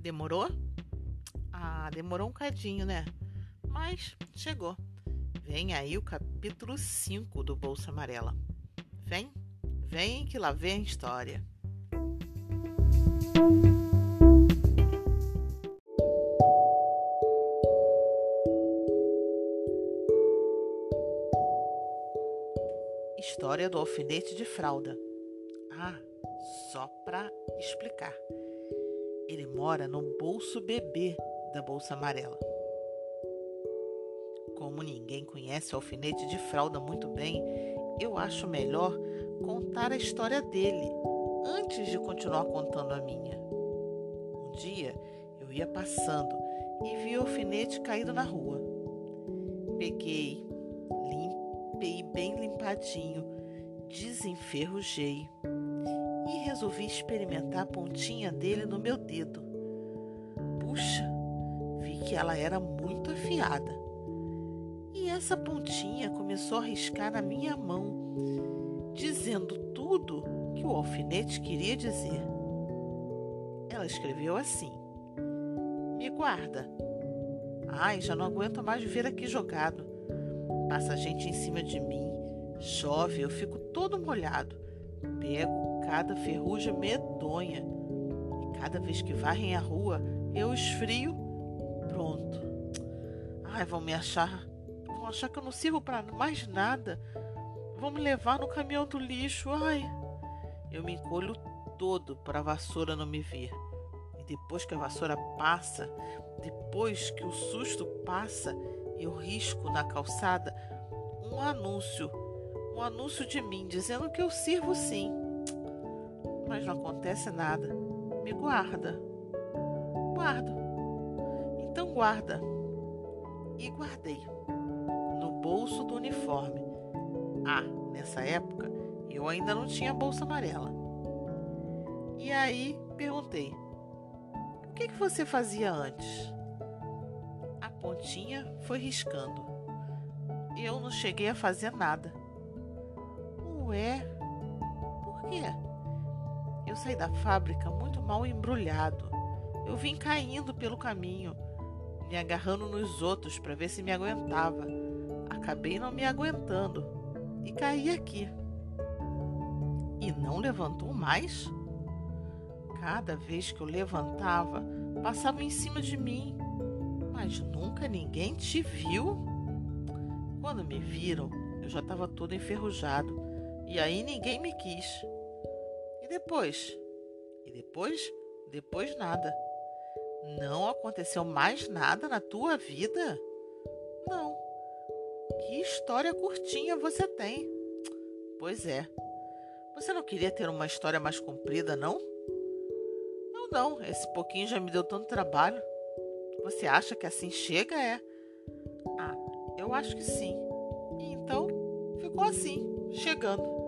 Demorou? Ah, demorou um cadinho, né? Mas chegou. Vem aí o capítulo 5 do Bolsa Amarela. Vem, vem que lá vem a história. História do alfinete de fralda. Ah, só para explicar. Ele mora no bolso bebê da bolsa amarela. Como ninguém conhece o alfinete de fralda muito bem, eu acho melhor contar a história dele antes de continuar contando a minha. Um dia eu ia passando e vi o alfinete caído na rua. Peguei, limpei bem limpadinho, desenferrujei e resolvi experimentar a pontinha dele no meu dedo. Puxa, vi que ela era muito afiada. E essa pontinha começou a riscar na minha mão, dizendo tudo que o alfinete queria dizer. Ela escreveu assim: Me guarda. Ai, já não aguento mais viver aqui jogado. Passa gente em cima de mim, chove, eu fico todo molhado. Pego cada ferrugem medonha. E cada vez que varrem a rua, eu esfrio. Pronto. Ai, vão me achar. Vão achar que eu não sirvo para mais nada. Vão me levar no caminhão do lixo. Ai. Eu me encolho todo para a vassoura não me ver. E depois que a vassoura passa, depois que o susto passa, eu risco na calçada um anúncio um anúncio de mim dizendo que eu sirvo sim. Mas não acontece nada. Me guarda. Guardo. Então guarda. E guardei. No bolso do uniforme. Ah, nessa época eu ainda não tinha bolsa amarela. E aí perguntei: O que, que você fazia antes? A pontinha foi riscando. Eu não cheguei a fazer nada. Ué, por quê? Eu saí da fábrica muito mal embrulhado. Eu vim caindo pelo caminho, me agarrando nos outros para ver se me aguentava. Acabei não me aguentando e caí aqui. E não levantou mais? Cada vez que eu levantava, passava em cima de mim, mas nunca ninguém te viu. Quando me viram, eu já estava todo enferrujado e aí ninguém me quis. Depois? E depois? Depois nada. Não aconteceu mais nada na tua vida? Não. Que história curtinha você tem. Pois é. Você não queria ter uma história mais comprida, não? Não, não. Esse pouquinho já me deu tanto trabalho. Você acha que assim chega, é? Ah, eu acho que sim. E então ficou assim, chegando.